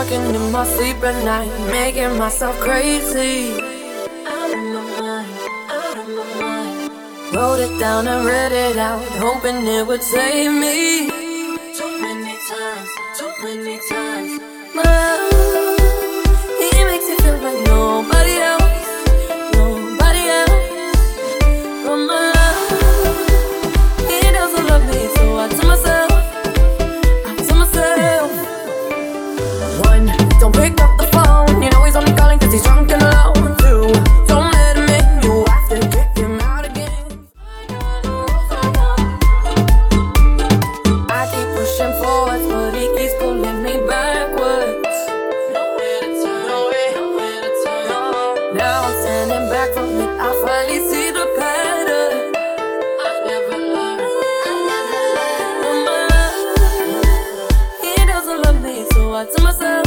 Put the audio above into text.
talking in my sleep at night, making myself crazy. Out of my mind, out of my mind. Wrote it down and read it out, hoping it would save me. Don't pick up the phone. You know he's only calling cause he's drunk and alone. Too. Don't let him in. You have to him out again. I keep pushing but he keeps pulling me backwards. Nowhere to turn, nowhere, Now I'm standing back from it. I finally see the pattern. to myself